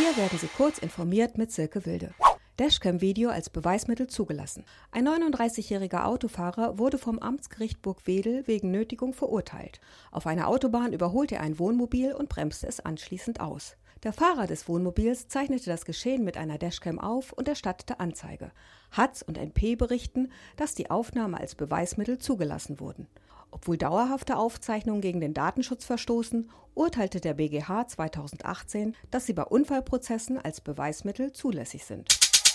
Hier werden Sie kurz informiert mit Silke Wilde. Dashcam-Video als Beweismittel zugelassen. Ein 39-jähriger Autofahrer wurde vom Amtsgericht Burgwedel wegen Nötigung verurteilt. Auf einer Autobahn überholte er ein Wohnmobil und bremste es anschließend aus. Der Fahrer des Wohnmobils zeichnete das Geschehen mit einer Dashcam auf und erstattete Anzeige. Hatz und NP berichten, dass die Aufnahmen als Beweismittel zugelassen wurden. Obwohl dauerhafte Aufzeichnungen gegen den Datenschutz verstoßen, urteilte der BGH 2018, dass sie bei Unfallprozessen als Beweismittel zulässig sind.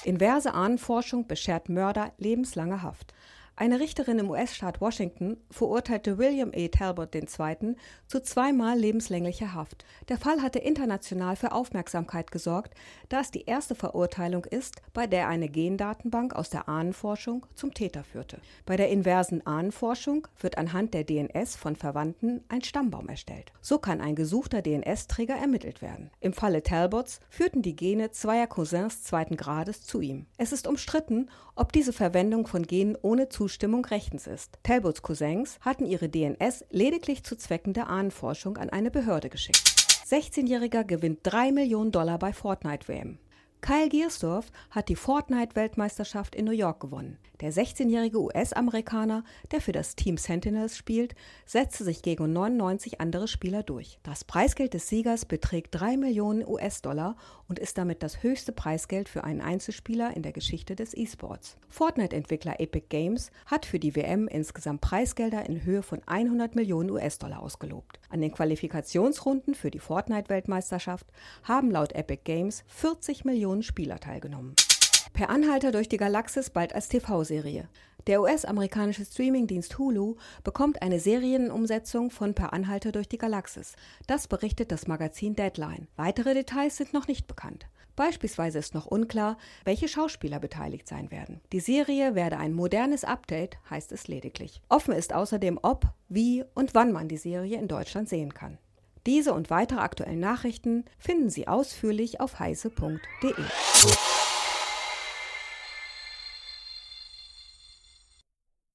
Inverse Ahnenforschung beschert Mörder lebenslange Haft. Eine Richterin im US-Staat Washington verurteilte William E. Talbot II. zu zweimal lebenslänglicher Haft. Der Fall hatte international für Aufmerksamkeit gesorgt, da es die erste Verurteilung ist, bei der eine Gendatenbank aus der Ahnenforschung zum Täter führte. Bei der inversen Ahnenforschung wird anhand der DNS von Verwandten ein Stammbaum erstellt. So kann ein gesuchter DNS-Träger ermittelt werden. Im Falle Talbots führten die Gene zweier Cousins zweiten Grades zu ihm. Es ist umstritten, ob diese Verwendung von Genen ohne Zustimmung Zustimmung rechtens ist. Talbots Cousins hatten ihre DNS lediglich zu Zwecken der Ahnenforschung an eine Behörde geschickt. 16-Jähriger gewinnt 3 Millionen Dollar bei Fortnite WM. Kyle Giersdorf hat die Fortnite-Weltmeisterschaft in New York gewonnen. Der 16-jährige US-Amerikaner, der für das Team Sentinels spielt, setzte sich gegen 99 andere Spieler durch. Das Preisgeld des Siegers beträgt 3 Millionen US-Dollar und ist damit das höchste Preisgeld für einen Einzelspieler in der Geschichte des E-Sports. Fortnite-Entwickler Epic Games hat für die WM insgesamt Preisgelder in Höhe von 100 Millionen US-Dollar ausgelobt. An den Qualifikationsrunden für die Fortnite-Weltmeisterschaft haben laut Epic Games 40 Millionen Spieler teilgenommen. Per Anhalter durch die Galaxis bald als TV-Serie. Der US-amerikanische Streamingdienst Hulu bekommt eine Serienumsetzung von Per Anhalter durch die Galaxis. Das berichtet das Magazin Deadline. Weitere Details sind noch nicht bekannt. Beispielsweise ist noch unklar, welche Schauspieler beteiligt sein werden. Die Serie werde ein modernes Update, heißt es lediglich. Offen ist außerdem, ob, wie und wann man die Serie in Deutschland sehen kann. Diese und weitere aktuellen Nachrichten finden Sie ausführlich auf heise.de.